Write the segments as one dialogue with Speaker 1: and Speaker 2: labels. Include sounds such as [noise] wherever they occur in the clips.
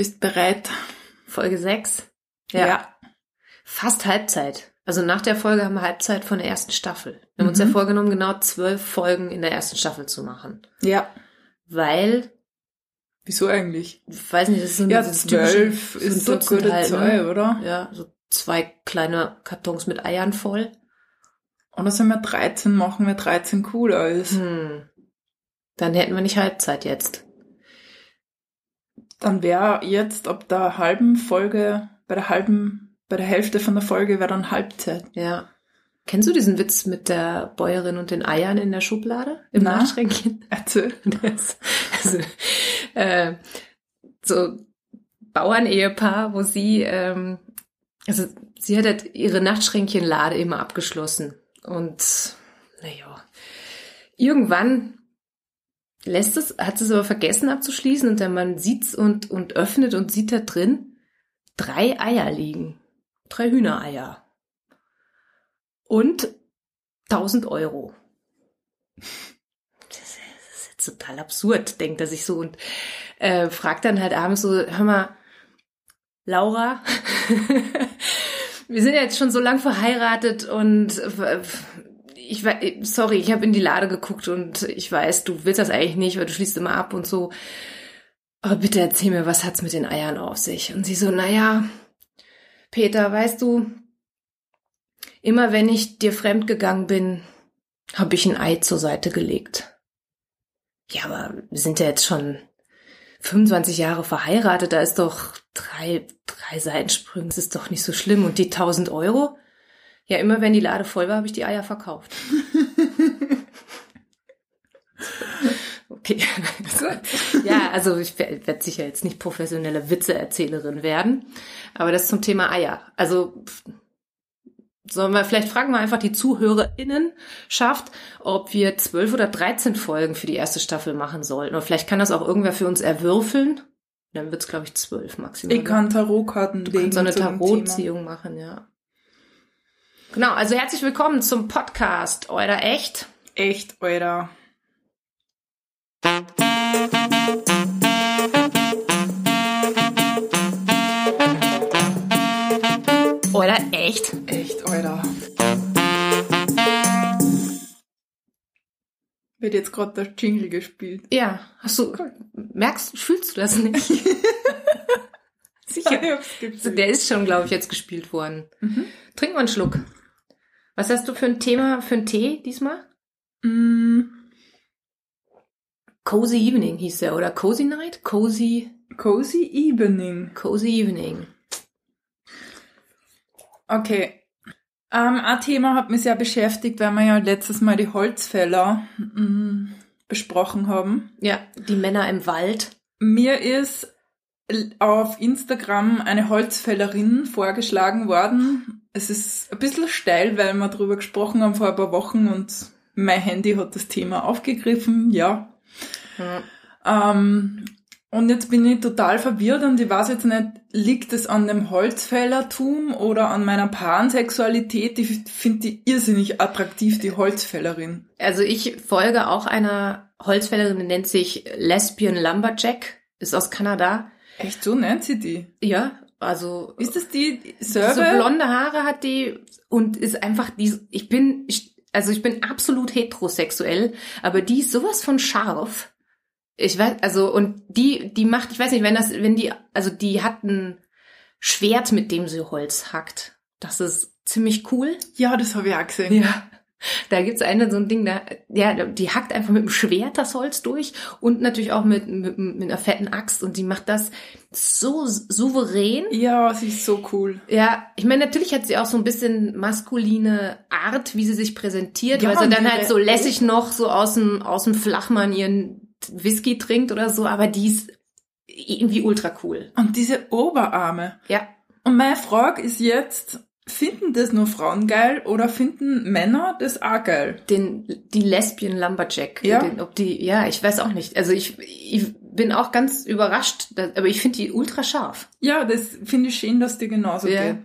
Speaker 1: Bist bereit?
Speaker 2: Folge 6.
Speaker 1: Ja.
Speaker 2: Fast Halbzeit. Also nach der Folge haben wir Halbzeit von der ersten Staffel. Wir haben uns
Speaker 1: Mhm.
Speaker 2: ja vorgenommen, genau zwölf Folgen in der ersten Staffel zu machen.
Speaker 1: Ja.
Speaker 2: Weil,
Speaker 1: Wieso eigentlich?
Speaker 2: ich weiß nicht, das ist so
Speaker 1: Ja,
Speaker 2: so
Speaker 1: zwölf ist
Speaker 2: so
Speaker 1: eine
Speaker 2: ein
Speaker 1: gute
Speaker 2: halt,
Speaker 1: Zahl,
Speaker 2: ne?
Speaker 1: oder?
Speaker 2: Ja, so zwei kleine Kartons mit Eiern voll.
Speaker 1: Oder sollen wir 13 machen, weil 13 cooler ist?
Speaker 2: Hm. Dann hätten wir nicht Halbzeit jetzt.
Speaker 1: Dann wäre jetzt ab der halben Folge, bei der halben, bei der Hälfte von der Folge wäre dann Halbzeit.
Speaker 2: Ja. Kennst du diesen Witz mit der Bäuerin und den Eiern in der Schublade? Im
Speaker 1: Na.
Speaker 2: Nachtschränkchen? [laughs]
Speaker 1: Erzähl.
Speaker 2: Das, also, äh, so Bauernehepaar, wo sie, ähm, also sie hat halt ihre Nachtschränkchenlade immer abgeschlossen. Und naja, irgendwann lässt es, hat es aber vergessen abzuschließen und der Mann sieht's und, und öffnet und sieht da drin drei Eier liegen. Drei Hühnereier. Und 1000 Euro. Das ist das ist jetzt total absurd, denkt er sich so und äh, fragt dann halt abends so, hör mal, Laura, [laughs] wir sind ja jetzt schon so lang verheiratet und äh, ich wei- sorry, ich habe in die Lade geguckt und ich weiß, du willst das eigentlich nicht, weil du schließt immer ab und so. Aber bitte erzähl mir, was hat's mit den Eiern auf sich? Und sie so, naja, Peter, weißt du, immer wenn ich dir fremd gegangen bin, habe ich ein Ei zur Seite gelegt. Ja, aber wir sind ja jetzt schon 25 Jahre verheiratet, da ist doch drei, drei Seitensprünge, das ist doch nicht so schlimm. Und die 1000 Euro? Ja, immer wenn die Lade voll war, habe ich die Eier verkauft. [laughs] Okay. [laughs] ja, also ich werde sicher jetzt nicht professionelle Witzeerzählerin werden, aber das zum Thema Eier. Also sollen wir vielleicht fragen wir einfach die ZuhörerInnen schafft, ob wir zwölf oder dreizehn Folgen für die erste Staffel machen sollten. Oder vielleicht kann das auch irgendwer für uns erwürfeln. Dann wird's glaube ich, zwölf maximal.
Speaker 1: Ich kann Tarotkarten
Speaker 2: Du kannst so eine. Tarotziehung machen, ja. Genau, also herzlich willkommen zum Podcast Euer Echt.
Speaker 1: Echt, Alter.
Speaker 2: Euer Echt.
Speaker 1: Echt, Alter. Wird jetzt gerade der Jingle gespielt.
Speaker 2: Ja, hast du, merkst, fühlst du das nicht? [laughs] Sicher. Der ist schon, glaube ich, jetzt gespielt worden.
Speaker 1: Mhm.
Speaker 2: Trink mal einen Schluck. Was hast du für ein Thema, für einen Tee diesmal?
Speaker 1: Mm,
Speaker 2: Cozy Evening hieß der, oder Cozy Night? Cozy,
Speaker 1: cozy Evening.
Speaker 2: Cozy Evening.
Speaker 1: Okay. Ähm, ein Thema hat mich sehr beschäftigt, weil wir ja letztes Mal die Holzfäller mm, besprochen haben.
Speaker 2: Ja, die Männer im Wald.
Speaker 1: Mir ist auf Instagram eine Holzfällerin vorgeschlagen worden. Es ist ein bisschen steil, weil wir darüber gesprochen haben vor ein paar Wochen und mein Handy hat das Thema aufgegriffen, ja.
Speaker 2: Hm.
Speaker 1: Ähm, und jetzt bin ich total verwirrt und ich weiß jetzt nicht, liegt es an dem Holzfällertum oder an meiner Pansexualität? Ich finde die irrsinnig attraktiv, die Holzfällerin.
Speaker 2: Also ich folge auch einer Holzfällerin, die nennt sich Lesbian Lumberjack, ist aus Kanada.
Speaker 1: Echt, so nennt sie die.
Speaker 2: Ja, also
Speaker 1: Ist das die
Speaker 2: so
Speaker 1: Server?
Speaker 2: blonde Haare hat die und ist einfach die. Ich bin, also ich bin absolut heterosexuell, aber die ist sowas von scharf. Ich weiß, also und die, die macht, ich weiß nicht, wenn das, wenn die, also die hat ein Schwert, mit dem sie Holz hackt. Das ist ziemlich cool.
Speaker 1: Ja, das habe ich auch gesehen.
Speaker 2: Ja. Da gibt's eine so ein Ding, da, ja, die hackt einfach mit dem Schwert das Holz durch und natürlich auch mit, mit, mit einer fetten Axt und die macht das so souverän.
Speaker 1: Ja, sie ist so cool.
Speaker 2: Ja, ich meine, natürlich hat sie auch so ein bisschen maskuline Art, wie sie sich präsentiert,
Speaker 1: Ja,
Speaker 2: weil sie dann halt so lässig noch so aus dem, aus dem Flachmann ihren Whisky trinkt oder so, aber die ist irgendwie ultra cool.
Speaker 1: Und diese Oberarme.
Speaker 2: Ja.
Speaker 1: Und meine Frage ist jetzt, finden das nur Frauen geil oder finden Männer das auch geil?
Speaker 2: Den, die Lesbian Lumberjack.
Speaker 1: Ja.
Speaker 2: Den, ob die, ja, ich weiß auch nicht. Also ich, ich bin auch ganz überrascht, dass, aber ich finde die ultra scharf.
Speaker 1: Ja, das finde ich schön, dass dir genauso
Speaker 2: Ja.
Speaker 1: geht.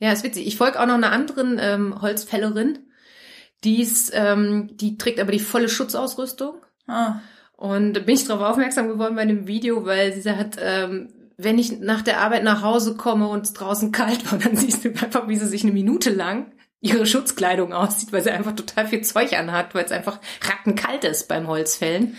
Speaker 2: Ja, ist witzig. Ich folge auch noch einer anderen ähm, Holzfällerin. Die ist, ähm, die trägt aber die volle Schutzausrüstung.
Speaker 1: Ah,
Speaker 2: Und da bin ich darauf aufmerksam geworden bei dem Video, weil sie hat, ähm, wenn ich nach der Arbeit nach Hause komme und es draußen kalt war, dann siehst du einfach, wie sie sich eine Minute lang ihre Schutzkleidung aussieht, weil sie einfach total viel Zeug anhat, weil es einfach rattenkalt ist beim Holzfällen.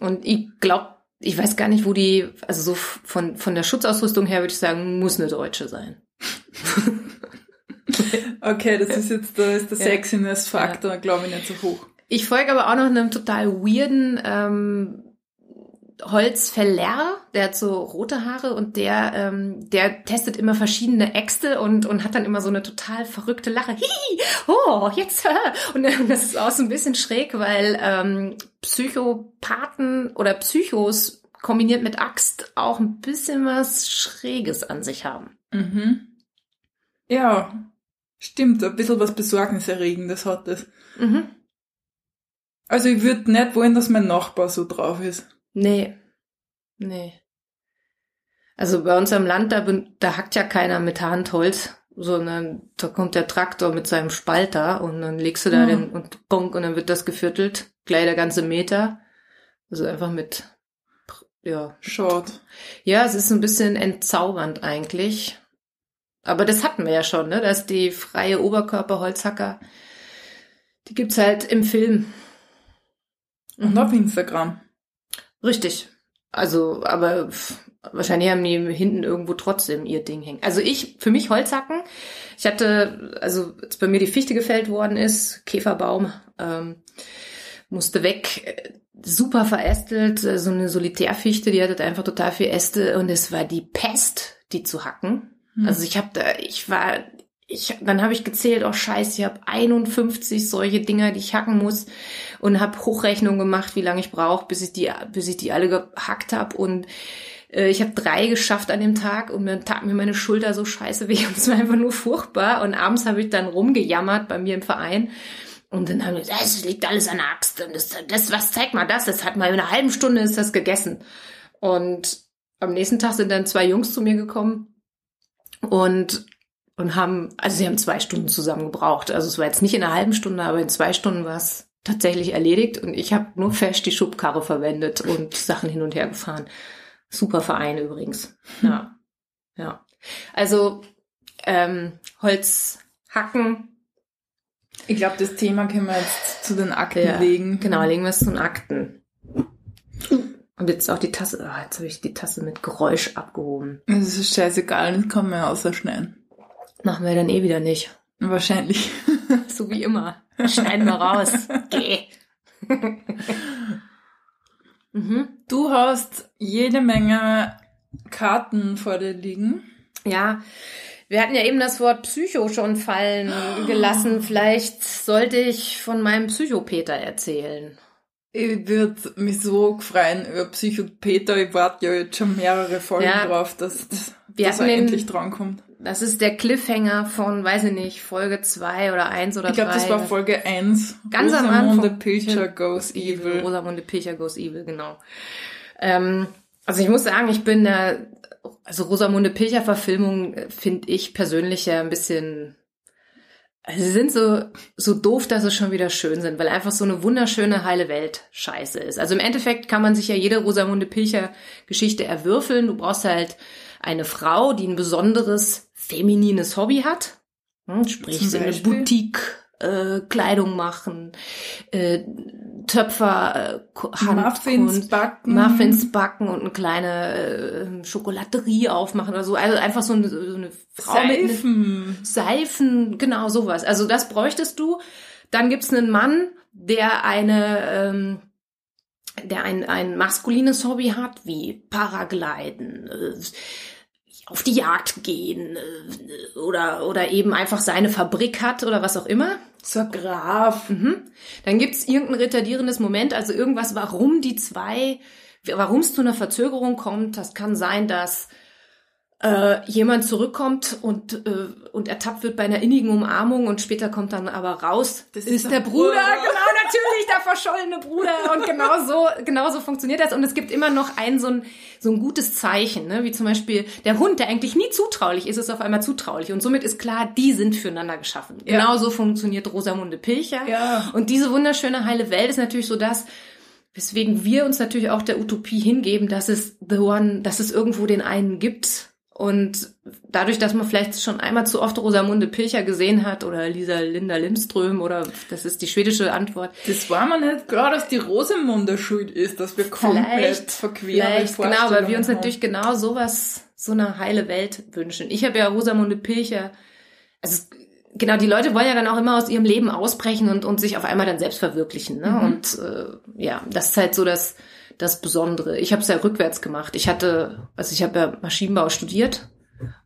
Speaker 2: Und ich glaube, ich weiß gar nicht, wo die, also so von, von der Schutzausrüstung her würde ich sagen, muss eine Deutsche sein. [laughs]
Speaker 1: okay, das ist jetzt, da ist der ja. Sexiness-Faktor, glaube ich, nicht so hoch.
Speaker 2: Ich folge aber auch noch einem total weirden ähm, Holzfäller, der hat so rote Haare und der, ähm, der testet immer verschiedene Äxte und, und hat dann immer so eine total verrückte Lache. Hihi, oh, jetzt. Und das ist auch so ein bisschen schräg, weil ähm, Psychopathen oder Psychos kombiniert mit Axt auch ein bisschen was Schräges an sich haben.
Speaker 1: Mhm. Ja, stimmt, ein bisschen was Besorgniserregendes hat das. Mhm. Also ich würde nicht wollen, dass mein Nachbar so drauf ist.
Speaker 2: Nee. Nee. Also bei uns am Land, da, da hackt ja keiner mit Handholz, sondern da kommt der Traktor mit seinem Spalter und dann legst du da mhm. den und bonk und dann wird das geviertelt, gleich der ganze Meter. Also einfach mit, ja.
Speaker 1: Short.
Speaker 2: Ja, es ist ein bisschen entzaubernd eigentlich. Aber das hatten wir ja schon, ne? Dass die freie Oberkörper-Holzhacker, die gibt's halt im Film.
Speaker 1: Und auf Instagram.
Speaker 2: Richtig. Also, aber wahrscheinlich haben die hinten irgendwo trotzdem ihr Ding hängen. Also ich, für mich Holzhacken. Ich hatte, also als bei mir die Fichte gefällt worden ist, Käferbaum, ähm, musste weg, super verästelt, so eine Solitärfichte, die hatte einfach total viel Äste und es war die Pest, die zu hacken. Hm. Also ich habe da, ich war ich, dann habe ich gezählt, oh scheiße, ich habe 51 solche Dinger, die ich hacken muss und habe Hochrechnung gemacht, wie lange ich brauche, bis ich die, bis ich die alle gehackt habe und äh, ich habe drei geschafft an dem Tag und mir tat mir meine Schulter so scheiße weh [laughs] und es war einfach nur furchtbar. Und abends habe ich dann rumgejammert bei mir im Verein. Und dann haben wir gesagt, das liegt alles an der Axt und das, das was zeigt mal das, das hat mal in einer halben Stunde ist das gegessen. Und am nächsten Tag sind dann zwei Jungs zu mir gekommen und und haben, also sie haben zwei Stunden zusammen gebraucht. Also es war jetzt nicht in einer halben Stunde, aber in zwei Stunden war es tatsächlich erledigt und ich habe nur fest die Schubkarre verwendet und Sachen hin und her gefahren. Super Verein übrigens. Ja. Ja. Also ähm, Holz hacken.
Speaker 1: Ich glaube, das Thema können wir jetzt zu den Akten ja, legen.
Speaker 2: Genau, legen wir es zu den Akten. Und jetzt auch die Tasse. Oh, jetzt habe ich die Tasse mit Geräusch abgehoben.
Speaker 1: Das ist scheißegal, das kann man ja ausschneiden.
Speaker 2: Machen wir dann eh wieder nicht.
Speaker 1: Wahrscheinlich. [laughs]
Speaker 2: so wie immer. Schneiden wir raus. [laughs] Geh. [laughs]
Speaker 1: mhm. Du hast jede Menge Karten vor dir liegen.
Speaker 2: Ja. Wir hatten ja eben das Wort Psycho schon fallen [gasps] gelassen. Vielleicht sollte ich von meinem Psychopeter erzählen.
Speaker 1: Ich würde mich so freuen über Psychopeter. Ich warte ja jetzt schon mehrere Folgen ja, drauf, dass, dass er endlich drankommt.
Speaker 2: Das ist der Cliffhanger von, weiß ich nicht, Folge 2 oder 1 oder 3.
Speaker 1: Ich glaube, das war Folge 1.
Speaker 2: Ganz am Anfang.
Speaker 1: Rosamunde Pilcher Goes Evil.
Speaker 2: Rosamunde Pilcher Goes Evil, genau. Ähm, also ich muss sagen, ich bin da, also Rosamunde Pilcher Verfilmung äh, finde ich persönlich ja ein bisschen, also sie sind so, so doof, dass sie schon wieder schön sind, weil einfach so eine wunderschöne heile Welt scheiße ist. Also im Endeffekt kann man sich ja jede Rosamunde Pilcher Geschichte erwürfeln. Du brauchst halt eine Frau, die ein besonderes feminines Hobby hat, hm, sprich so eine Boutique äh, Kleidung machen, äh, Töpfer, äh,
Speaker 1: Muffins backen,
Speaker 2: Muffins backen und eine kleine äh, Schokolaterie aufmachen oder so. Also einfach so eine, so eine
Speaker 1: Frau Seifen.
Speaker 2: mit Seifen, genau sowas. Also das bräuchtest du. Dann gibt's einen Mann, der eine ähm, der ein, ein maskulines Hobby hat, wie Paragliden, äh, auf die Jagd gehen äh, oder, oder eben einfach seine Fabrik hat oder was auch immer.
Speaker 1: Zur Graf.
Speaker 2: Mhm. Dann gibt's irgendein retardierendes Moment, also irgendwas, warum die zwei, warum es zu einer Verzögerung kommt. Das kann sein, dass äh, jemand zurückkommt und, äh, und ertappt wird bei einer innigen Umarmung und später kommt dann aber raus,
Speaker 1: das ist, ist der Bruder,
Speaker 2: Bruder, genau, natürlich der verschollene Bruder und genau so, genau so funktioniert das und es gibt immer noch ein so ein, so ein gutes Zeichen, ne? wie zum Beispiel der Hund, der eigentlich nie zutraulich ist, ist auf einmal zutraulich und somit ist klar, die sind füreinander geschaffen. Ja. Genau so funktioniert Rosamunde Pilcher
Speaker 1: ja.
Speaker 2: und diese wunderschöne heile Welt ist natürlich so das, weswegen wir uns natürlich auch der Utopie hingeben, dass es the one, dass es irgendwo den einen gibt. Und dadurch, dass man vielleicht schon einmal zu oft Rosamunde Pilcher gesehen hat oder Lisa Linda Lindström oder das ist die schwedische Antwort.
Speaker 1: Das war mir nicht klar, dass die Rosamunde schuld ist, dass wir komplett
Speaker 2: Vielleicht,
Speaker 1: verquere
Speaker 2: vielleicht, genau, weil wir uns
Speaker 1: Vorstellungen
Speaker 2: natürlich genau sowas, so eine heile Welt wünschen. Ich habe ja Rosamunde Pilcher, also genau, die Leute wollen ja dann auch immer aus ihrem Leben ausbrechen und, und sich auf einmal dann selbst verwirklichen. Ne?
Speaker 1: Mhm.
Speaker 2: Und äh, ja, das ist halt so das, das Besondere. Ich habe es ja rückwärts gemacht. Ich hatte, also ich habe ja Maschinenbau studiert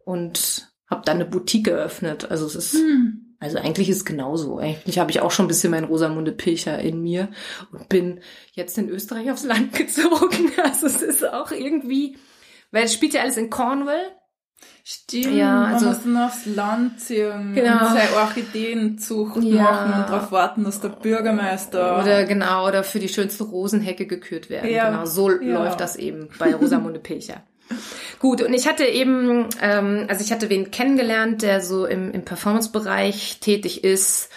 Speaker 2: und habe dann eine Boutique eröffnet. Also es ist.
Speaker 1: Hm.
Speaker 2: also eigentlich ist es genauso. Eigentlich habe ich auch schon ein bisschen mein Rosamunde Pilcher in mir und bin jetzt in Österreich aufs Land [laughs] gezogen. Also es ist auch irgendwie, weil es spielt ja alles in Cornwall.
Speaker 1: Stimmt,
Speaker 2: Ja, also-
Speaker 1: man muss dann aufs Land ziehen
Speaker 2: Genau.
Speaker 1: und seine Orchideenzucht
Speaker 2: Ja.
Speaker 1: machen und darauf warten, dass der Bürgermeister...
Speaker 2: Oder genau, oder für die schönste Rosenhecke gekürt werden.
Speaker 1: Ja,
Speaker 2: Genau, so
Speaker 1: ja.
Speaker 2: läuft das eben bei Rosamunde Pilcher. [laughs] Gut, und ich hatte eben, ähm, also ich hatte wen kennengelernt, der so im, im Performance-Bereich tätig ist.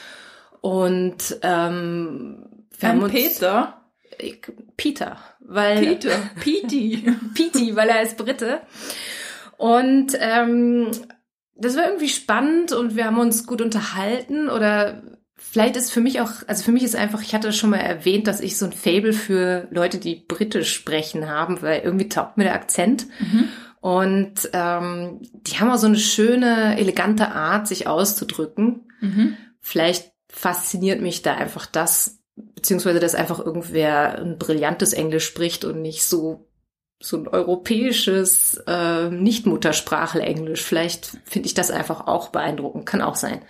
Speaker 2: Und ähm, wir
Speaker 1: Ein Peter.
Speaker 2: Peter, weil
Speaker 1: Peter. Petey. [laughs]
Speaker 2: Pete, weil er ist Brite. Und ähm, das war irgendwie spannend und wir haben uns gut unterhalten oder vielleicht ist für mich auch, also für mich ist einfach, ich hatte schon mal erwähnt, dass ich so ein Fable für Leute, die britisch sprechen haben, weil irgendwie taugt mir der Akzent.
Speaker 1: Mhm.
Speaker 2: Und ähm, die haben auch so eine schöne, elegante Art, sich auszudrücken.
Speaker 1: Mhm.
Speaker 2: Vielleicht fasziniert mich da einfach das, beziehungsweise dass einfach irgendwer ein brillantes Englisch spricht und nicht so so ein europäisches äh, Nicht-Muttersprachler-Englisch. Vielleicht finde ich das einfach auch beeindruckend. Kann auch sein.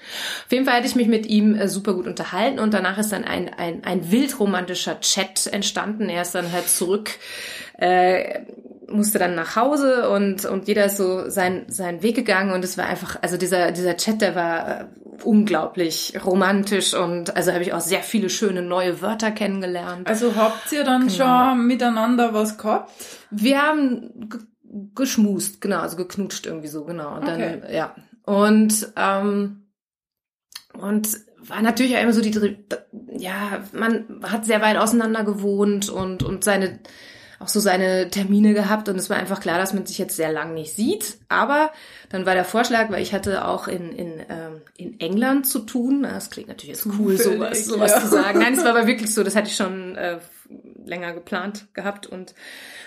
Speaker 2: Auf jeden Fall hatte ich mich mit ihm äh, super gut unterhalten und danach ist dann ein, ein, ein wildromantischer Chat entstanden. Er ist dann halt zurück, äh, musste dann nach Hause und, und jeder ist so sein, seinen Weg gegangen und es war einfach, also dieser, dieser Chat, der war äh, unglaublich romantisch und also habe ich auch sehr viele schöne neue Wörter kennengelernt.
Speaker 1: Also habt ihr dann
Speaker 2: Genau.
Speaker 1: schon miteinander was gehabt?
Speaker 2: Wir haben ge geschmust, genau, also geknutscht irgendwie so, genau. Und dann,
Speaker 1: Okay.
Speaker 2: ja. Und, ähm, und war natürlich auch immer so die, ja, man hat sehr weit auseinander gewohnt und, und seine, auch so seine Termine gehabt und es war einfach klar, dass man sich jetzt sehr lang nicht sieht. Aber dann war der Vorschlag, weil ich hatte auch in, in, ähm, in England zu tun. Das klingt natürlich jetzt cool,
Speaker 1: Zufällig,
Speaker 2: sowas, sowas
Speaker 1: ja.
Speaker 2: zu sagen. Nein, es war aber wirklich so, das hatte ich schon äh, länger geplant gehabt und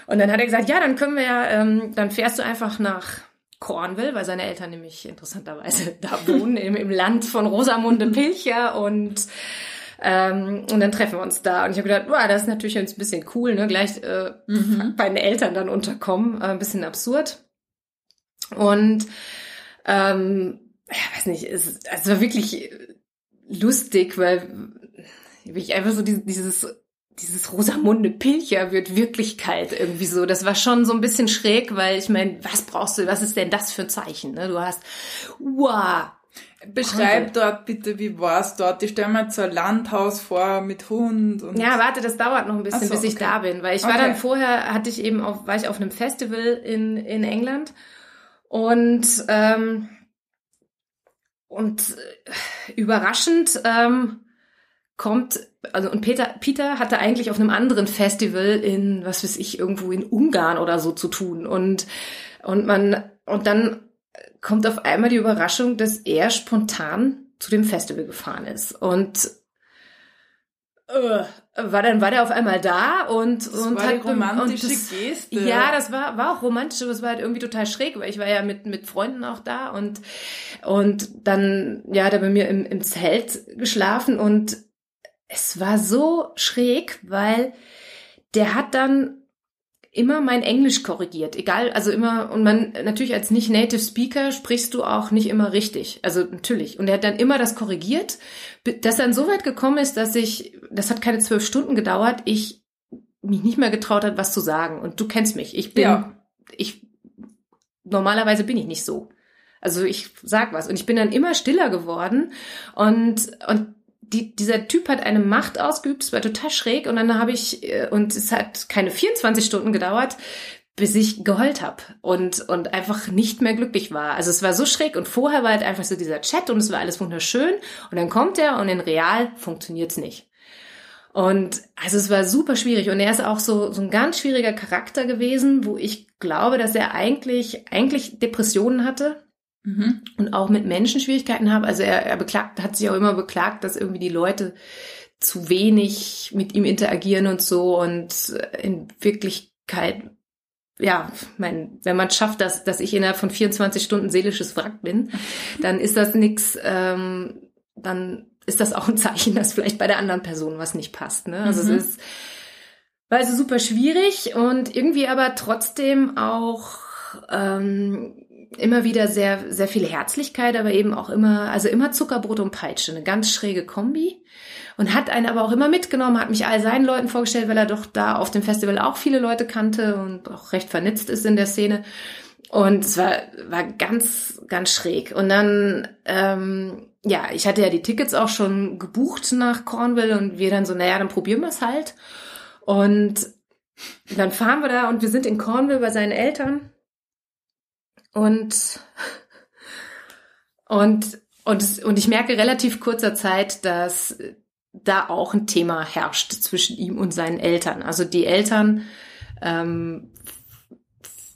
Speaker 2: und dann hat er gesagt, ja, dann können wir ja, ähm, dann fährst du einfach nach Cornwall, weil seine Eltern nämlich interessanterweise [laughs] da wohnen, im, im Land von Rosamunde Pilcher und ähm, und dann treffen wir uns da. Und ich habe gedacht, wow, das ist natürlich jetzt ein bisschen cool, ne? Gleich äh,
Speaker 1: Mhm. [laughs]
Speaker 2: bei den Eltern dann unterkommen. Äh, ein bisschen absurd. Und ähm, ja, weiß nicht, es, es war wirklich lustig, weil ich einfach so dieses, dieses dieses Rosamunde Pilcher wird Wirklichkeit irgendwie so. Das war schon so ein bisschen schräg, weil ich meine, was brauchst du, was ist denn das für ein Zeichen? Ne? Du hast, wow,
Speaker 1: Beschreib dort bitte, wie war's dort? Ich stelle mir jetzt so ein Landhaus vor mit Hund und...
Speaker 2: Ja, warte, das dauert noch ein bisschen,
Speaker 1: so,
Speaker 2: bis ich
Speaker 1: okay.
Speaker 2: da bin, weil ich war
Speaker 1: Okay.
Speaker 2: dann vorher, hatte ich eben auf, war ich auf einem Festival in, in England und, ähm, und äh, überraschend ähm, kommt, also und Peter, Peter hatte eigentlich auf einem anderen Festival in, was weiß ich, irgendwo in Ungarn oder so zu tun und, und man, und dann kommt auf einmal die Überraschung, dass er spontan zu dem Festival gefahren ist und äh, war dann war der auf einmal da und
Speaker 1: das
Speaker 2: und
Speaker 1: war
Speaker 2: hat
Speaker 1: romantische
Speaker 2: und das,
Speaker 1: Geste.
Speaker 2: ja, das war war auch romantisch, aber es war halt irgendwie total schräg, weil ich war ja mit mit Freunden auch da und und dann ja, hat er bei mir im, im Zelt geschlafen und es war so schräg, weil der hat dann immer mein Englisch korrigiert, egal, also immer, und man, natürlich als nicht Native Speaker sprichst du auch nicht immer richtig, also natürlich, und er hat dann immer das korrigiert, dass dann so weit gekommen ist, dass ich, das hat keine zwölf Stunden gedauert, ich mich nicht mehr getraut hat, was zu sagen, und du kennst mich, ich bin,
Speaker 1: Ja.
Speaker 2: ich, normalerweise bin ich nicht so. Also ich sag was, und ich bin dann immer stiller geworden, und, und die, dieser Typ hat eine Macht ausgeübt, es war total schräg und dann habe ich, äh, und es hat keine 24 Stunden gedauert, bis ich geheult habe und, und einfach nicht mehr glücklich war. Also es war so schräg und vorher war halt einfach so dieser Chat und es war alles wunderschön und dann kommt er und in real funktioniert's nicht. Und also es war super schwierig. Und er ist auch so, so ein ganz schwieriger Charakter gewesen, wo ich glaube, dass er eigentlich, eigentlich Depressionen hatte. Mhm. Und auch mit Menschen Schwierigkeiten habe. Also er, er beklagt, hat sich auch immer beklagt, dass irgendwie die Leute zu wenig mit ihm interagieren und so und in Wirklichkeit ja, mein, wenn man schafft, dass, dass ich innerhalb von 24 Stunden seelisches Wrack bin, dann ist das nix, ähm, dann ist das auch ein Zeichen, dass vielleicht bei der anderen Person was nicht passt. Ne? Also mhm. es ist, also super schwierig und irgendwie aber trotzdem auch ähm, immer wieder sehr, sehr viel Herzlichkeit, aber eben auch immer, also immer Zuckerbrot und Peitsche, eine ganz schräge Kombi. Und hat einen aber auch immer mitgenommen, hat mich all seinen Leuten vorgestellt, weil er doch da auf dem Festival auch viele Leute kannte und auch recht vernetzt ist in der Szene. Und es war, war ganz, ganz schräg. Und dann, ähm, ja, ich hatte ja die Tickets auch schon gebucht nach Cornwall und wir dann so, naja, dann probieren wir es halt. Und dann fahren wir da und wir sind in Cornwall bei seinen Eltern. Und, und, und, und ich merke relativ kurzer Zeit, dass da auch ein Thema herrscht zwischen ihm und seinen Eltern. Also die Eltern ähm,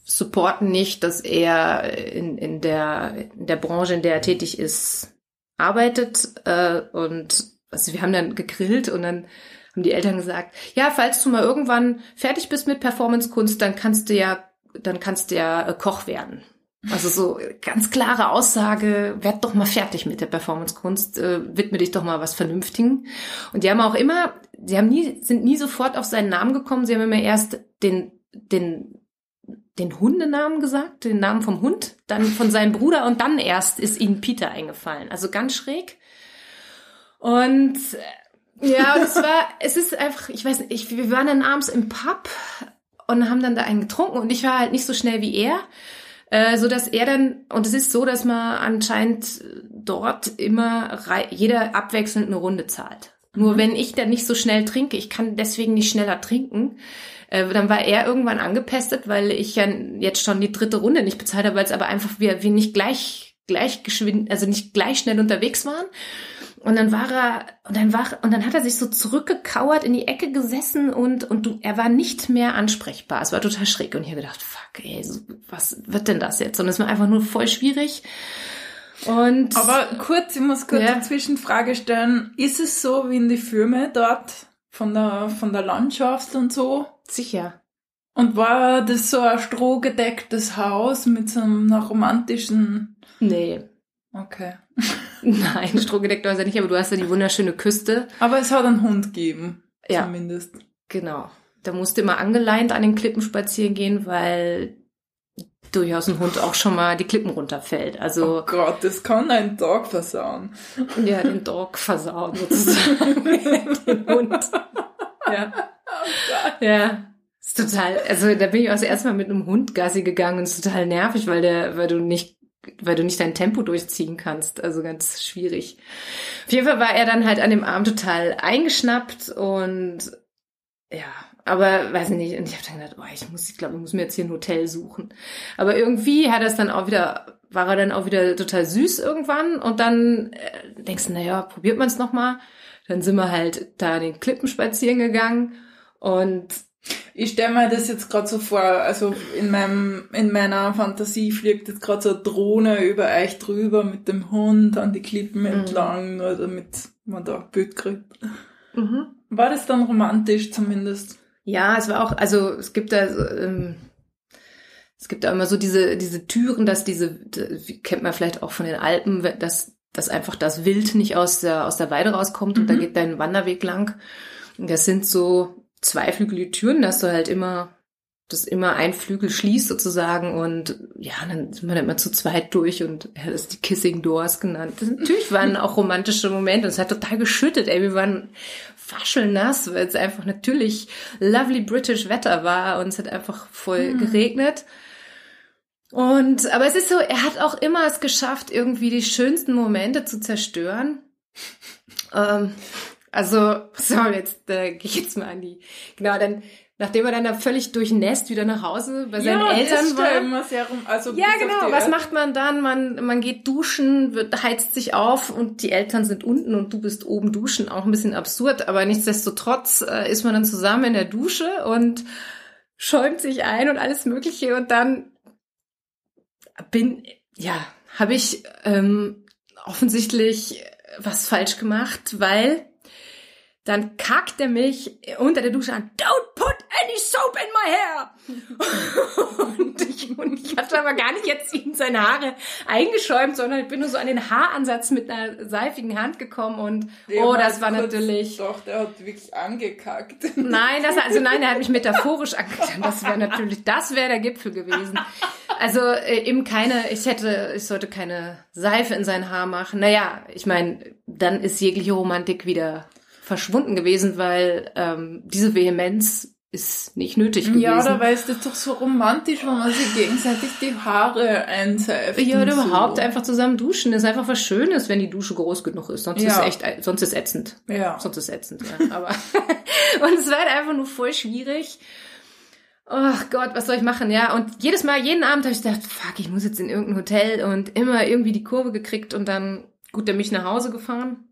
Speaker 2: supporten nicht, dass er in, in, der, in der Branche, in der er tätig ist, arbeitet. Äh, und also wir haben dann gegrillt und dann haben die Eltern gesagt, ja, falls du mal irgendwann fertig bist mit Performance-Kunst, dann kannst du ja, dann kannst du ja äh, Koch werden. Also so ganz klare Aussage, werd doch mal fertig mit der Performance-Kunst, äh, widme dich doch mal was Vernünftigen. Und die haben auch immer, sie haben nie, sind nie sofort auf seinen Namen gekommen, sie haben immer erst den, den, den Hundenamen gesagt, den Namen vom Hund, dann von seinem Bruder und dann erst ist ihnen Peter eingefallen. Also ganz schräg. Und äh, ja, es [laughs] war, es ist einfach, ich weiß nicht, wir waren dann abends im Pub und haben dann da einen getrunken und ich war halt nicht so schnell wie er. Äh, so dass er dann, und es ist so, dass man anscheinend dort immer jeder abwechselnd eine Runde zahlt. Nur mhm. wenn ich dann nicht so schnell trinke, ich kann deswegen nicht schneller trinken, äh, dann war er irgendwann angepestet, weil ich ja jetzt schon die dritte Runde nicht bezahlt habe, weil es aber einfach wir, wir nicht gleich, gleich geschwind, also nicht gleich schnell unterwegs waren. Und dann war er, und dann war, und dann hat er sich so zurückgekauert in die Ecke gesessen und, und du, er war nicht mehr ansprechbar. Es war total schräg. Und ich habe gedacht, fuck, ey, was wird denn das jetzt? Und es war einfach nur voll schwierig. Und,
Speaker 1: Aber kurz, ich muss kurz ja. eine Zwischenfrage stellen. Ist es so wie in die Filme dort von der, von der Landschaft und so?
Speaker 2: Sicher.
Speaker 1: Und war das so ein strohgedecktes Haus mit so einem romantischen?
Speaker 2: Nee.
Speaker 1: Okay. [laughs]
Speaker 2: Nein, strohgedeckte Häuser nicht, aber du hast ja die wunderschöne Küste.
Speaker 1: Aber es hat einen Hund gegeben.
Speaker 2: Ja.
Speaker 1: Zumindest.
Speaker 2: Genau. Da musste immer angeleint an den Klippen spazieren gehen, weil durchaus ein Hund auch schon mal die Klippen runterfällt. Also
Speaker 1: oh Gott, das kann ein Dog versauen.
Speaker 2: Ja, den Dog versauen sozusagen. [laughs] den Hund. Ja. Oh ja. Ist total, also da bin ich auch das erste Mal mit einem Hund Gassi gegangen und ist total nervig, weil der, weil du nicht weil du nicht dein Tempo durchziehen kannst. Also ganz schwierig. Auf jeden Fall war er dann halt an dem Arm total eingeschnappt und ja, aber weiß ich nicht. Und ich habe dann gedacht, oh, ich muss, ich glaube, ich muss mir jetzt hier ein Hotel suchen. Aber irgendwie hat er es dann auch wieder, war er dann auch wieder total süß irgendwann und dann äh, denkst du, naja, probiert man es nochmal. Dann sind wir halt da den Klippen spazieren gegangen und
Speaker 1: ich stelle mir das jetzt gerade so vor, also in meinem, in meiner Fantasie fliegt jetzt gerade so eine Drohne über euch drüber mit dem Hund an die Klippen mhm. entlang oder mit man da Bild kriegt. Mhm. War das dann romantisch zumindest?
Speaker 2: Ja, es war auch, also es gibt da ähm, es gibt da immer so diese diese Türen, dass diese kennt man vielleicht auch von den Alpen, dass dass einfach das Wild nicht aus der aus der Weide rauskommt mhm. und da geht dein Wanderweg lang. Und das sind so zweiflügelige Türen, dass du halt immer, dass immer ein Flügel schließt sozusagen und ja, dann sind wir dann immer zu zweit durch und er hat es die Kissing Doors genannt. Das, natürlich waren auch romantische Momente und es hat total geschüttet, ey, wir waren faschelnass, weil es einfach natürlich lovely British Wetter war und es hat einfach voll mhm. geregnet. Und, aber es ist so, er hat auch immer es geschafft, irgendwie die schönsten Momente zu zerstören. [laughs] ähm, Also, [laughs] so, jetzt äh, gehe ich jetzt mal an die. Genau, dann, nachdem er dann da völlig durchnässt wieder nach Hause bei seinen
Speaker 1: ja,
Speaker 2: Eltern war.
Speaker 1: stell immer sehr rum. Also
Speaker 2: Ja, genau. Was macht man dann? Man, man geht duschen, wird, heizt sich auf und die Eltern sind unten und du bist oben duschen. Auch ein bisschen absurd, aber nichtsdestotrotz äh, ist man dann zusammen in der Dusche und schäumt sich ein und alles Mögliche und dann bin, ja, habe ich ähm, offensichtlich was falsch gemacht, weil dann kackt er mich unter der Dusche an. Don't put any soap in my hair. und, ich, und ich hatte aber gar nicht jetzt in seine Haare eingeschäumt, sondern ich bin nur so an den Haaransatz mit einer seifigen Hand gekommen und
Speaker 1: Ja,
Speaker 2: oh, das war natürlich.
Speaker 1: Doch, der hat wirklich angekackt.
Speaker 2: Nein, das, also nein, er hat mich metaphorisch [laughs] angetan. Das wäre natürlich, das wäre der Gipfel gewesen. Also äh, eben keine, ich hätte, ich sollte keine Seife in sein Haar machen. Naja, ich meine, dann ist jegliche Romantik wieder verschwunden gewesen, weil ähm, diese Vehemenz ist nicht nötig gewesen.
Speaker 1: Ja, da weißt du doch so romantisch, wenn man sich gegenseitig die Haare einseift.
Speaker 2: Ja, oder überhaupt
Speaker 1: so.
Speaker 2: einfach zusammen duschen. ist einfach was Schönes, wenn die Dusche groß genug ist. Sonst
Speaker 1: Ja.
Speaker 2: ist echt, sonst ist ätzend.
Speaker 1: Ja.
Speaker 2: Sonst ist ätzend, ja. Aber [laughs] und es war halt einfach nur voll schwierig. Oh Gott, was soll ich machen? Ja, und jedes Mal, jeden Abend habe ich gedacht, fuck, ich muss jetzt in irgendein Hotel und immer irgendwie die Kurve gekriegt und dann, gut, der mich nach Hause gefahren.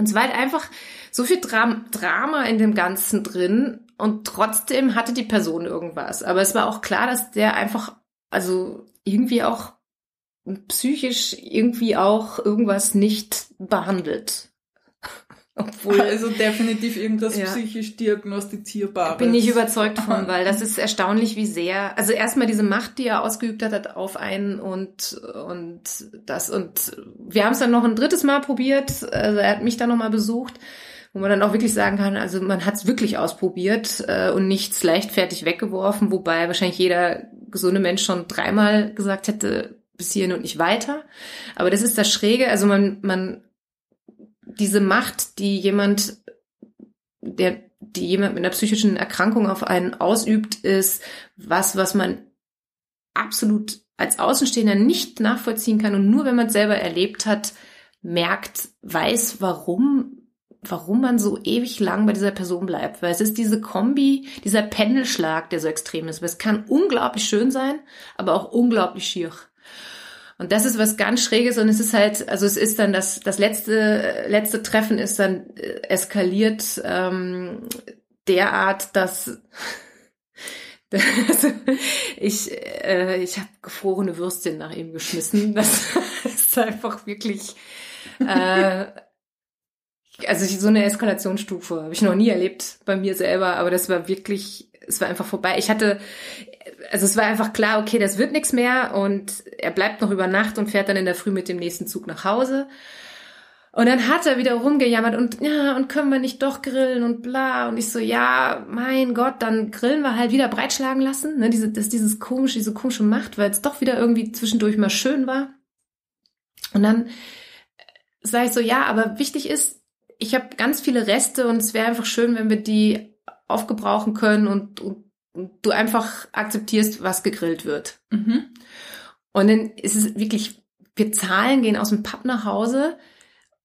Speaker 2: Und es war halt einfach so viel Dram Drama in dem Ganzen drin und trotzdem hatte die Person irgendwas. Aber es war auch klar, dass der einfach, also irgendwie auch psychisch irgendwie auch irgendwas nicht behandelt. Obwohl
Speaker 1: Also [laughs] definitiv irgendwas
Speaker 2: Ja.
Speaker 1: psychisch diagnostizierbares.
Speaker 2: bin ich überzeugt von, weil das [laughs] ist erstaunlich, wie sehr, also erstmal diese Macht, die er ausgeübt hat, hat auf einen und, und das, und wir haben es dann noch ein drittes Mal probiert, also er hat mich dann nochmal besucht, wo man dann auch wirklich sagen kann, also man hat es wirklich ausprobiert äh, und nichts leichtfertig weggeworfen, wobei wahrscheinlich jeder gesunde Mensch schon dreimal gesagt hätte, bis hierhin und nicht weiter. Aber das ist das Schräge, also man, man, diese Macht, die jemand der, die jemand mit einer psychischen Erkrankung auf einen ausübt, ist was, was man absolut als Außenstehender nicht nachvollziehen kann und nur wenn man es selber erlebt hat, merkt, weiß, warum, warum man so ewig lang bei dieser Person bleibt. Weil es ist diese Kombi, dieser Pendelschlag, der so extrem ist. Es kann unglaublich schön sein, aber auch unglaublich schier. Und das ist was ganz Schräges und es ist halt, also es ist dann das, das letzte, letzte Treffen ist dann äh, eskaliert ähm, derart, dass [laughs] ich, äh, ich habe gefrorene Würstchen nach ihm geschmissen. [laughs] Das ist einfach wirklich, äh, also so eine Eskalationsstufe habe ich noch nie erlebt bei mir selber, aber das war wirklich, es war einfach vorbei. Ich hatte, also es war einfach klar, okay, das wird nichts mehr und er bleibt noch über Nacht und fährt dann in der Früh mit dem nächsten Zug nach Hause. Und dann hat er wieder rumgejammert und ja, und können wir nicht doch grillen und bla. Und ich so, ja, mein Gott, dann grillen wir halt wieder breitschlagen lassen. Ne, diese, das, dieses komische, diese komische Macht, weil es doch wieder irgendwie zwischendurch mal schön war. Und dann sage ich so, ja, aber wichtig ist, ich habe ganz viele Reste und es wäre einfach schön, wenn wir die aufgebrauchen können und, und, und du einfach akzeptierst, was gegrillt wird.
Speaker 1: Mhm.
Speaker 2: Und dann ist es wirklich, wir zahlen, gehen aus dem Pub nach Hause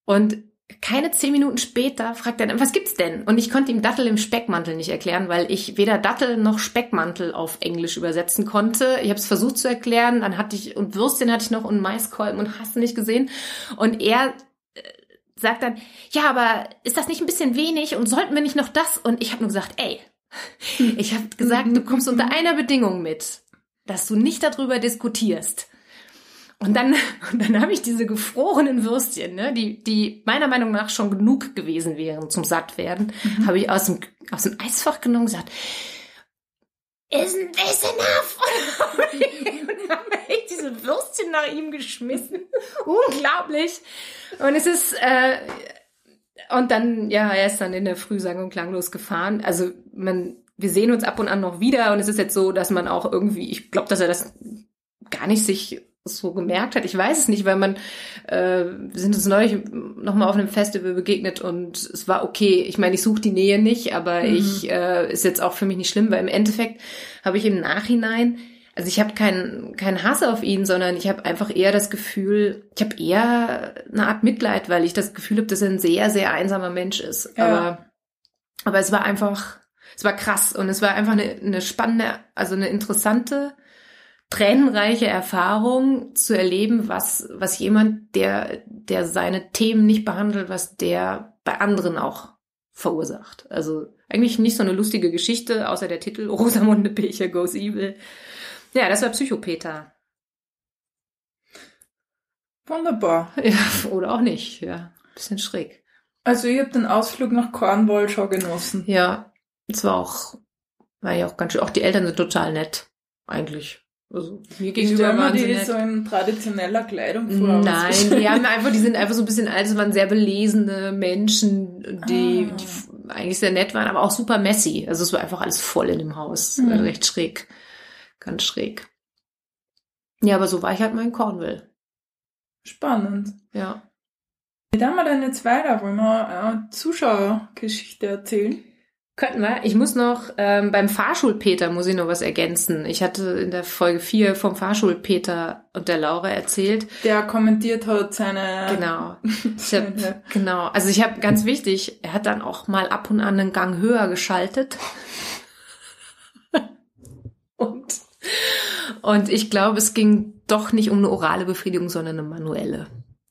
Speaker 2: und keine zehn Minuten später fragt er dann, was gibt's denn? Und ich konnte ihm Dattel im Speckmantel nicht erklären, weil ich weder Dattel noch Speckmantel auf Englisch übersetzen konnte. Ich habe es versucht zu erklären, dann hatte ich, und Würstchen hatte ich noch und Maiskolben und hast du nicht gesehen. Und er sagt dann, ja, aber ist das nicht ein bisschen wenig und sollten wir nicht noch das? Und ich habe nur gesagt, ey, [laughs] ich habe gesagt, du kommst unter einer Bedingung mit, dass du nicht darüber diskutierst. Und dann, [laughs] und dann habe ich diese gefrorenen Würstchen, ne, die, die meiner Meinung nach schon genug gewesen wären zum Sattwerden, mhm. habe ich aus dem, aus dem Eisfach genommen und gesagt, isn't this enough? [laughs] und habe echt diese Würstchen nach ihm geschmissen. [laughs] Unglaublich. Und es ist, äh, und dann, ja, er ist dann in der Früh sang- und klanglos gefahren. Also man, wir sehen uns ab und an noch wieder und es ist jetzt so, dass man auch irgendwie, ich glaube, dass er das gar nicht sich so gemerkt hat. Ich weiß es nicht, weil man, äh, wir sind uns neulich nochmal auf einem Festival begegnet und es war okay. Ich meine, ich suche die Nähe nicht, aber mhm. ich, äh, ist jetzt auch für mich nicht schlimm, weil im Endeffekt habe ich im Nachhinein also ich habe keinen keinen Hass auf ihn, sondern ich habe einfach eher das Gefühl, ich habe eher eine Art Mitleid, weil ich das Gefühl habe, dass er ein sehr, sehr einsamer Mensch ist.
Speaker 1: Ja.
Speaker 2: Aber, aber es war einfach, es war krass und es war einfach eine, eine spannende, also eine interessante, tränenreiche Erfahrung zu erleben, was, was jemand, der, der seine Themen nicht behandelt, was der bei anderen auch verursacht. Also eigentlich nicht so eine lustige Geschichte, außer der Titel [laughs] Rosamunde Pilcher Goes Evil. Ja, das war Psychopeter.
Speaker 1: Wunderbar.
Speaker 2: Ja, oder auch nicht. Ja, bisschen schräg.
Speaker 1: Also ich habe den Ausflug nach Cornwall schon genossen.
Speaker 2: Ja, es war auch, war ja auch ganz schön. Auch die Eltern sind total nett, eigentlich. Also mir gegenüber waren
Speaker 1: die so in traditioneller Kleidung vor.
Speaker 2: Nein, die haben einfach, die sind einfach so ein bisschen alt, es waren sehr belesene Menschen, die,
Speaker 1: Ah.
Speaker 2: die eigentlich sehr nett waren, aber auch super messy. Also es war einfach alles voll in dem Haus.
Speaker 1: Mhm.
Speaker 2: Recht schräg. Ganz schräg. Ja, aber so war ich halt mal in Cornwall.
Speaker 1: Spannend.
Speaker 2: Ja.
Speaker 1: Wie haben wir denn jetzt weiter? Wollen wir eine Zuschauergeschichte erzählen?
Speaker 2: Könnten wir. Ich muss noch, ähm, beim Fahrschulpeter muss ich noch was ergänzen. Ich hatte in der Folge 4 vom Fahrschulpeter und der Laura erzählt.
Speaker 1: Der kommentiert hat seine...
Speaker 2: Genau. [laughs] Ich hab, genau. Also ich habe ganz wichtig, er hat dann auch mal ab und an einen Gang höher geschaltet. [laughs] und, und ich glaube, es ging doch nicht um eine orale Befriedigung, sondern eine manuelle.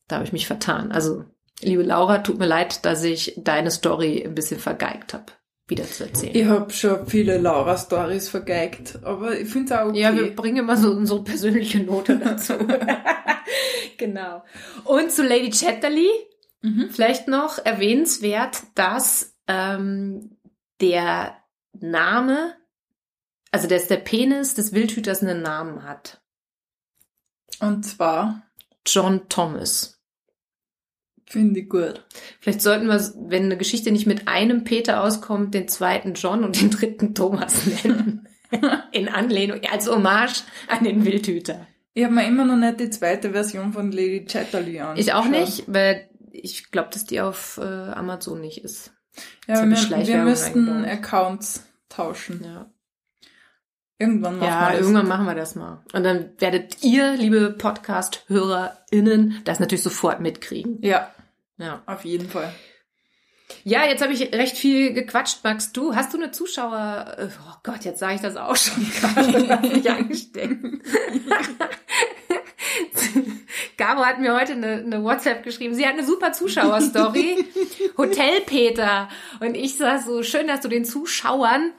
Speaker 2: Da habe ich mich vertan. Also, liebe Laura, tut mir leid, dass ich deine Story ein bisschen vergeigt habe, wieder zu erzählen.
Speaker 1: Ich habe schon viele Laura-Stories vergeigt, aber ich finde es auch okay.
Speaker 2: Ja, wir bringen immer so unsere persönliche Note [laughs] dazu. genau. Und zu Lady Chatterley,
Speaker 1: mhm.
Speaker 2: vielleicht noch erwähnenswert, dass ähm, der Name, also dass der Penis des Wildhüters einen Namen hat.
Speaker 1: Und zwar
Speaker 2: John Thomas.
Speaker 1: Finde ich gut.
Speaker 2: Vielleicht sollten wir, wenn eine Geschichte nicht mit einem Peter auskommt, den zweiten John und den dritten Thomas nennen. [laughs] In Anlehnung, als Hommage an den Wildhüter.
Speaker 1: Ich habe mir immer noch nicht die zweite Version von Lady Chatterley an.
Speaker 2: Ich auch nicht, weil ich glaube, dass die auf äh, Amazon nicht ist.
Speaker 1: Ja,
Speaker 2: ich
Speaker 1: wir, wir müssten
Speaker 2: eingebaut.
Speaker 1: Accounts tauschen.
Speaker 2: Ja,
Speaker 1: Irgendwann machen
Speaker 2: ja
Speaker 1: wir das.
Speaker 2: irgendwann machen wir das mal. Und dann werdet ihr, liebe Podcast-HörerInnen, das natürlich sofort mitkriegen.
Speaker 1: Ja,
Speaker 2: Ja,
Speaker 1: auf jeden Fall.
Speaker 2: ja jetzt habe ich recht viel gequatscht. Magst du, hast du eine Zuschauer... äh, Oh Gott, jetzt sage ich das auch schon [laughs] gerade. Hab mich angesteckt. [laughs] Gabo hat mir heute eine, eine WhatsApp geschrieben. Sie hat eine super Zuschauerstory. [laughs] Hotel Peter. Und ich sag so, schön, dass du den Zuschauern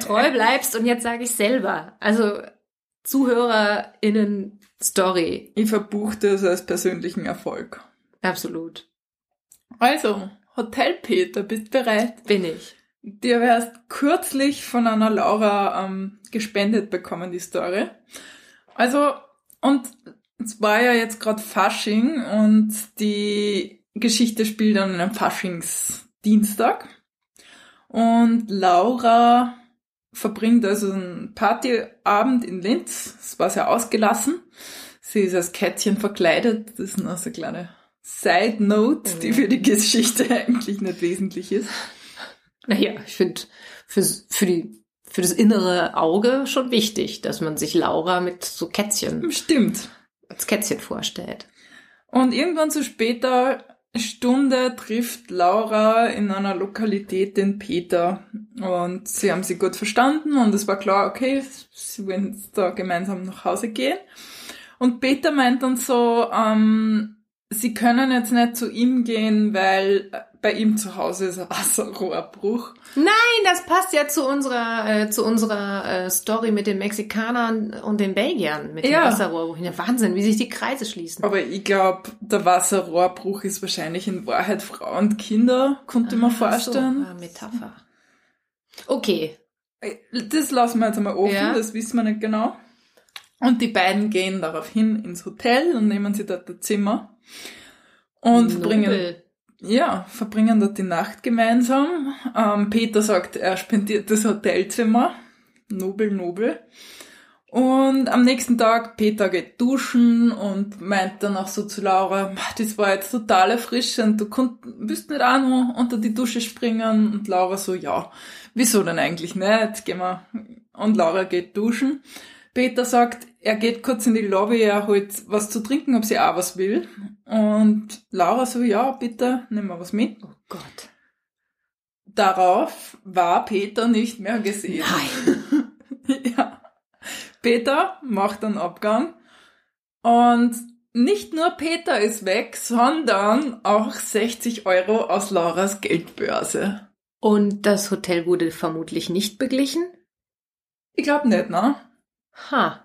Speaker 2: treu bleibst. Und jetzt sage ich selber. Also ZuhörerInnen Story.
Speaker 1: Ich verbuche das als persönlichen Erfolg.
Speaker 2: Absolut.
Speaker 1: Also, Hotel Peter, bist bereit?
Speaker 2: Bin ich.
Speaker 1: Dir wärst kürzlich von einer Laura ähm, gespendet bekommen, die Story. Also, und es war ja jetzt gerade Fasching und die Geschichte spielt an einem Faschingsdienstag. Und Laura verbringt also einen Partyabend in Linz. Es war sehr ausgelassen. Sie ist als Kätzchen verkleidet. Das ist noch so eine kleine Side Note, die für die Geschichte [laughs] eigentlich nicht wesentlich ist.
Speaker 2: Naja, ich finde für, für, die, für das innere Auge schon wichtig, dass man sich Laura mit so Kätzchen,
Speaker 1: Stimmt.
Speaker 2: als Kätzchen vorstellt.
Speaker 1: Und irgendwann zu später Stunde trifft Laura in einer Lokalität den Peter und sie haben sich gut verstanden und es war klar, okay, sie wollen da gemeinsam nach Hause gehen. Und Peter meint dann so, ähm, sie können jetzt nicht zu ihm gehen, weil bei ihm zu Hause ist ein Wasserrohrbruch.
Speaker 2: Nein, das passt ja zu unserer, äh, zu unserer äh, Story mit den Mexikanern und den Belgiern, mit
Speaker 1: Ja.
Speaker 2: dem Wasserrohr. Ja, Wahnsinn, wie sich die Kreise schließen.
Speaker 1: Aber ich glaube, der Wasserrohrbruch ist wahrscheinlich in Wahrheit Frau und Kinder, konnte man
Speaker 2: Ah, so,
Speaker 1: vorstellen.
Speaker 2: ah, Metapher. Okay,
Speaker 1: Das lassen wir jetzt einmal offen,
Speaker 2: Ja.
Speaker 1: das wissen wir nicht genau. Und die beiden gehen daraufhin ins Hotel und nehmen sich dort ein Zimmer und verbringen,
Speaker 2: Nobel.
Speaker 1: ja, verbringen dort die Nacht gemeinsam. Ähm, Peter sagt, er spendiert das Hotelzimmer. Nobel, nobel. Und am nächsten Tag, Peter geht duschen und meint dann auch so zu Laura, "Ma, das war jetzt total erfrischend, du konnt, willst nicht auch noch unter die Dusche springen? Und Laura so, ja, wieso denn eigentlich nicht? Gehen wir. Und Laura geht duschen. Peter sagt, er geht kurz in die Lobby, er holt was zu trinken, ob sie auch was will. Und Laura so, ja, bitte, nimm mal was mit.
Speaker 2: Oh Gott.
Speaker 1: Darauf war Peter nicht mehr gesehen.
Speaker 2: Nein. [laughs]
Speaker 1: ja. Peter macht einen Abgang und nicht nur Peter ist weg, sondern auch 60 Euro aus Lauras Geldbörse.
Speaker 2: Und das Hotel wurde vermutlich nicht beglichen?
Speaker 1: Ich glaube nicht, ne?
Speaker 2: Ha.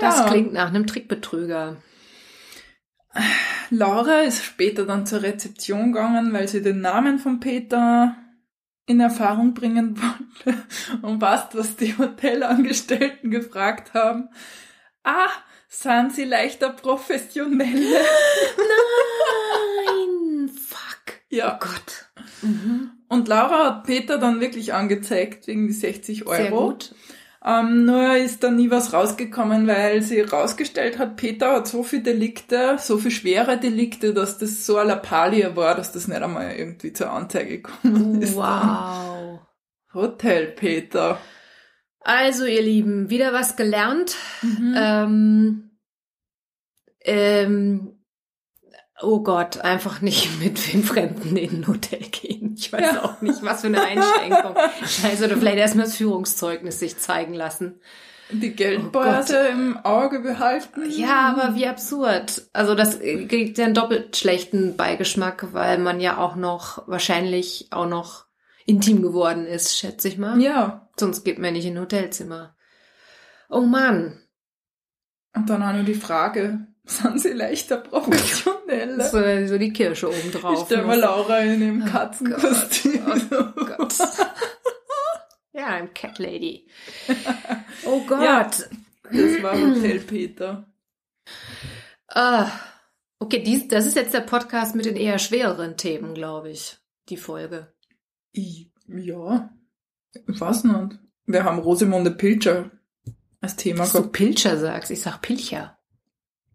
Speaker 2: Das klingt nach einem Trickbetrüger.
Speaker 1: Laura ist später dann zur Rezeption gegangen, weil sie den Namen von Peter in Erfahrung bringen [laughs] wollte. Und weißt, was die Hotelangestellten gefragt haben? Ah, sind sie leichter Professionelle?
Speaker 2: Nein! Fuck.
Speaker 1: Ja.
Speaker 2: Oh Gott. Mhm.
Speaker 1: Und Laura hat Peter dann wirklich angezeigt wegen die 60 Euro.
Speaker 2: Sehr gut.
Speaker 1: Ähm, nur ist da nie was rausgekommen, weil sie rausgestellt hat, Peter hat so viele Delikte, so viele schwere Delikte, dass das so eine Lappalie war, dass das nicht einmal irgendwie zur Anzeige gekommen ist.
Speaker 2: Wow. [laughs]
Speaker 1: Hotel Peter.
Speaker 2: Also, ihr Lieben, wieder was gelernt.
Speaker 1: Mhm.
Speaker 2: Ähm, ähm, oh Gott, einfach nicht [laughs] mit wem Fremden in ein Hotel gehen. Ich weiß
Speaker 1: Ja.
Speaker 2: auch nicht, was für eine Einschränkung. Scheiße, oder vielleicht erstmal das Führungszeugnis sich zeigen lassen.
Speaker 1: Die Geldbörse im Auge behalten.
Speaker 2: Ja, aber wie absurd. Also das kriegt ja einen doppelt schlechten Beigeschmack, weil man ja auch noch, wahrscheinlich auch noch intim geworden ist, schätze ich mal.
Speaker 1: Ja.
Speaker 2: Sonst geht man nicht in ein Hotelzimmer. Oh Mann.
Speaker 1: Und dann auch noch die Frage, sind sie leichter Professionelle?
Speaker 2: So, so die Kirsche oben
Speaker 1: Ich
Speaker 2: drauf.
Speaker 1: stell mal Laura in dem
Speaker 2: Oh
Speaker 1: Katzenkostüm.
Speaker 2: Oh Gott. Ja, I'm Cat Lady. Oh [laughs] Gott.
Speaker 1: Ja. Das war Hotel Peter.
Speaker 2: Ah, okay, dies, das ist jetzt der Podcast mit den eher schwereren Themen, glaube ich. Die Folge.
Speaker 1: Ich, ja, weiß nicht. Wir haben Rosemunde Pilcher als Thema
Speaker 2: Was du. Pilcher sagst, ich sag Pilcher.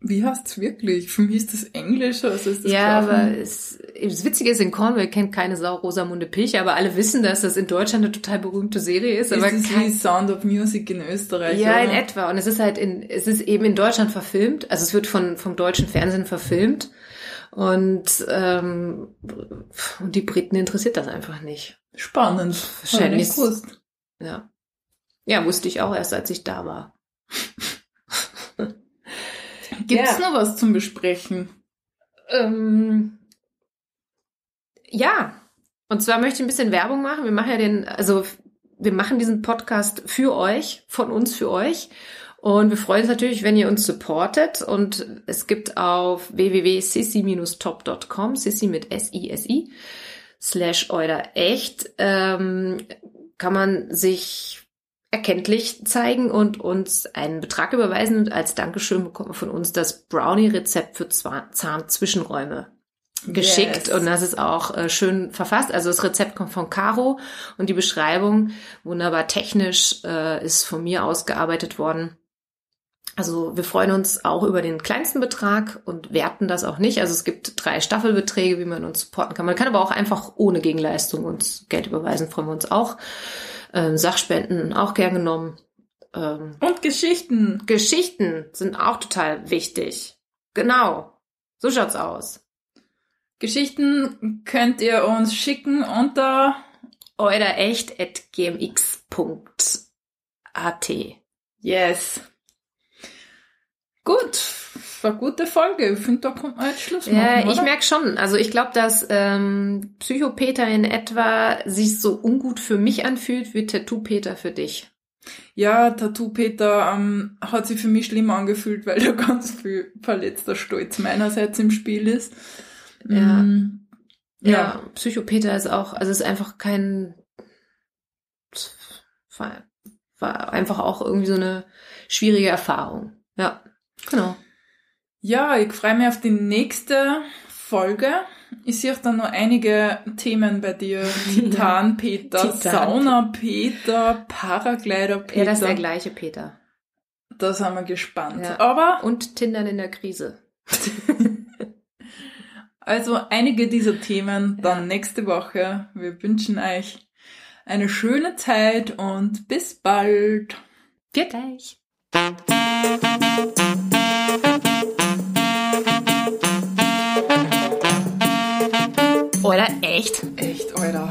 Speaker 1: Wie heißt's wirklich? Für mich ist das Englisch, also ist das
Speaker 2: Ja,
Speaker 1: klar.
Speaker 2: aber es, das Witzige ist, in Cornwall kennt keine Sau Rosamunde Pilcher, aber alle wissen, dass das in Deutschland eine total berühmte Serie ist. Aber
Speaker 1: ist es wie
Speaker 2: kein,
Speaker 1: Sound of Music in Österreich?
Speaker 2: ja, in
Speaker 1: oder?
Speaker 2: etwa. Und es ist halt in, es ist eben in Deutschland verfilmt. Also es wird von, vom deutschen Fernsehen verfilmt. Und, ähm, und die Briten interessiert das einfach nicht.
Speaker 1: Spannend.
Speaker 2: Wahrscheinlich. Ja. Ja, wusste ich auch erst, als ich da war.
Speaker 1: Gibt's
Speaker 2: Ja.
Speaker 1: noch was zum Besprechen?
Speaker 2: Ähm, ja, und zwar möchte ich ein bisschen Werbung machen. Wir machen ja den, also wir machen diesen Podcast für euch, von uns für euch. Und wir freuen uns natürlich, wenn ihr uns supportet. Und es gibt auf www.sissi-top.com, Sissi mit S-I-S-I, slash euer echt, ähm, kann man sich erkenntlich zeigen und uns einen Betrag überweisen. Und als Dankeschön bekommt man von uns das Brownie-Rezept für Zahnzwischenräume geschickt
Speaker 1: Yes.
Speaker 2: und das ist auch äh, schön verfasst. Also das Rezept kommt von Caro und die Beschreibung wunderbar technisch äh, ist von mir ausgearbeitet worden. Also wir freuen uns auch über den kleinsten Betrag und werten das auch nicht. Also es gibt drei Staffelbeträge, wie man uns supporten kann. Man kann aber auch einfach ohne Gegenleistung uns Geld überweisen, freuen wir uns auch. Ähm, Sachspenden auch gern genommen. Ähm,
Speaker 1: Und Geschichten.
Speaker 2: Geschichten sind auch total wichtig. Genau. So schaut's aus.
Speaker 1: Geschichten könnt ihr uns schicken unter
Speaker 2: Oder echt at gmx.at.
Speaker 1: Yes. Gut. War eine gute Folge. Ich finde, da kommt man jetzt Schluss machen,
Speaker 2: Ja, ich merke schon. Also ich glaube, dass ähm, Psychopeter in etwa sich so ungut für mich anfühlt wie Tattoo-Peter für dich.
Speaker 1: Ja, Tattoo Peter ähm, hat sich für mich schlimm angefühlt, weil da [laughs] ganz viel verletzter Stolz meinerseits im Spiel ist.
Speaker 2: Ja.
Speaker 1: Mm,
Speaker 2: Ja,
Speaker 1: ja.
Speaker 2: Psychopeter ist auch, also ist einfach kein, war einfach auch irgendwie so eine schwierige Erfahrung. Ja, genau.
Speaker 1: Ja, ich freue mich auf die nächste Folge. Ich sehe auch dann noch einige Themen bei dir. [laughs] Titan Peter,
Speaker 2: Titan.
Speaker 1: Sauna Peter, Paraglider Peter.
Speaker 2: Ja, das ist der gleiche Peter.
Speaker 1: Da sind wir gespannt.
Speaker 2: Ja.
Speaker 1: Aber
Speaker 2: Und Tindern in der Krise. [laughs]
Speaker 1: also einige dieser Themen dann nächste Woche. Wir wünschen euch eine schöne Zeit und bis bald.
Speaker 2: Viert euch! Alter, echt?
Speaker 1: Echt, Alter.